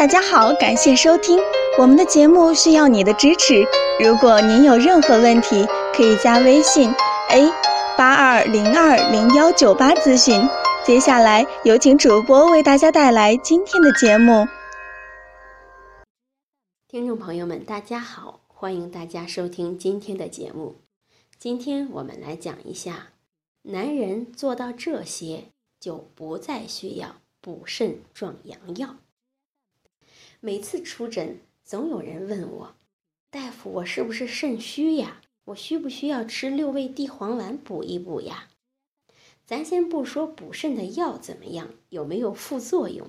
大家好，感谢收听我们的节目，需要你的支持。如果您有任何问题，可以加微信 a 八二零二零幺九八咨询。接下来有请主播为大家带来今天的节目。听众朋友们，大家好，欢迎大家收听今天的节目。今天我们来讲一下，男人做到这些，就不再需要补肾壮阳药。每次出诊，总有人问我：“大夫，我是不是肾虚呀？我需不需要吃六味地黄丸补一补呀？”咱先不说补肾的药怎么样，有没有副作用。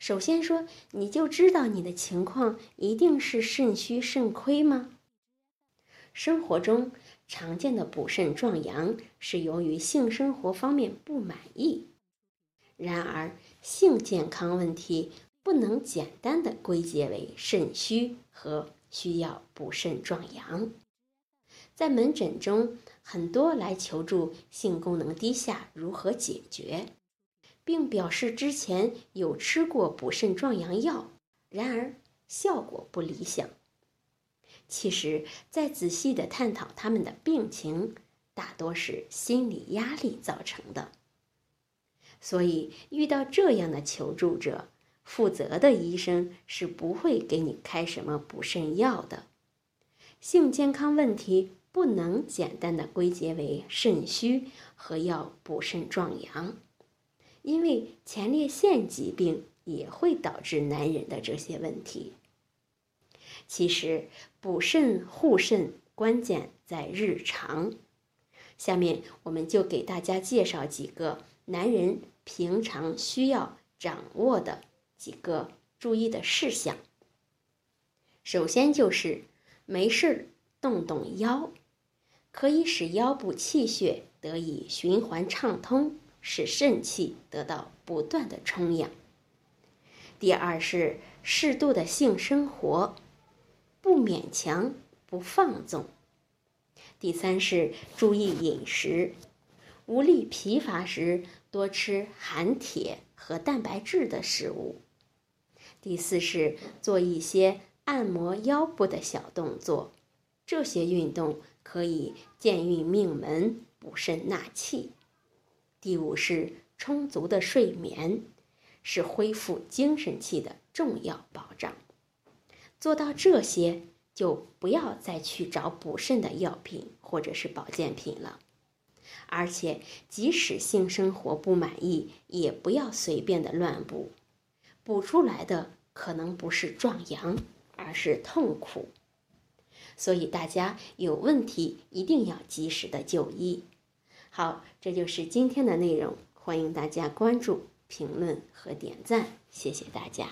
首先说，你就知道你的情况一定是肾虚肾亏吗？生活中常见的补肾壮阳是由于性生活方面不满意。然而，性健康问题。不能简单的归结为肾虚和需要补肾壮阳。在门诊中，很多来求助性功能低下如何解决，并表示之前有吃过补肾壮阳药，然而效果不理想。其实，在仔细的探讨他们的病情，大多是心理压力造成的。所以，遇到这样的求助者，负责的医生是不会给你开什么补肾药的。性健康问题不能简单的归结为肾虚和要补肾壮阳，因为前列腺疾病也会导致男人的这些问题。其实补肾护肾关键在日常。下面我们就给大家介绍几个男人平常需要掌握的。几个注意的事项。首先就是没事动动腰，可以使腰部气血得以循环畅通，使肾气得到不断的充养。第二是适度的性生活，不勉强，不放纵。第三是注意饮食，无力疲乏时多吃含铁和蛋白质的食物。第四是做一些按摩腰部的小动作，这些运动可以健运命门、补肾纳气。第五是充足的睡眠，是恢复精神气的重要保障。做到这些，就不要再去找补肾的药品或者是保健品了。而且，即使性生活不满意，也不要随便的乱补。补出来的可能不是壮阳，而是痛苦，所以大家有问题一定要及时的就医。好，这就是今天的内容，欢迎大家关注、评论和点赞，谢谢大家。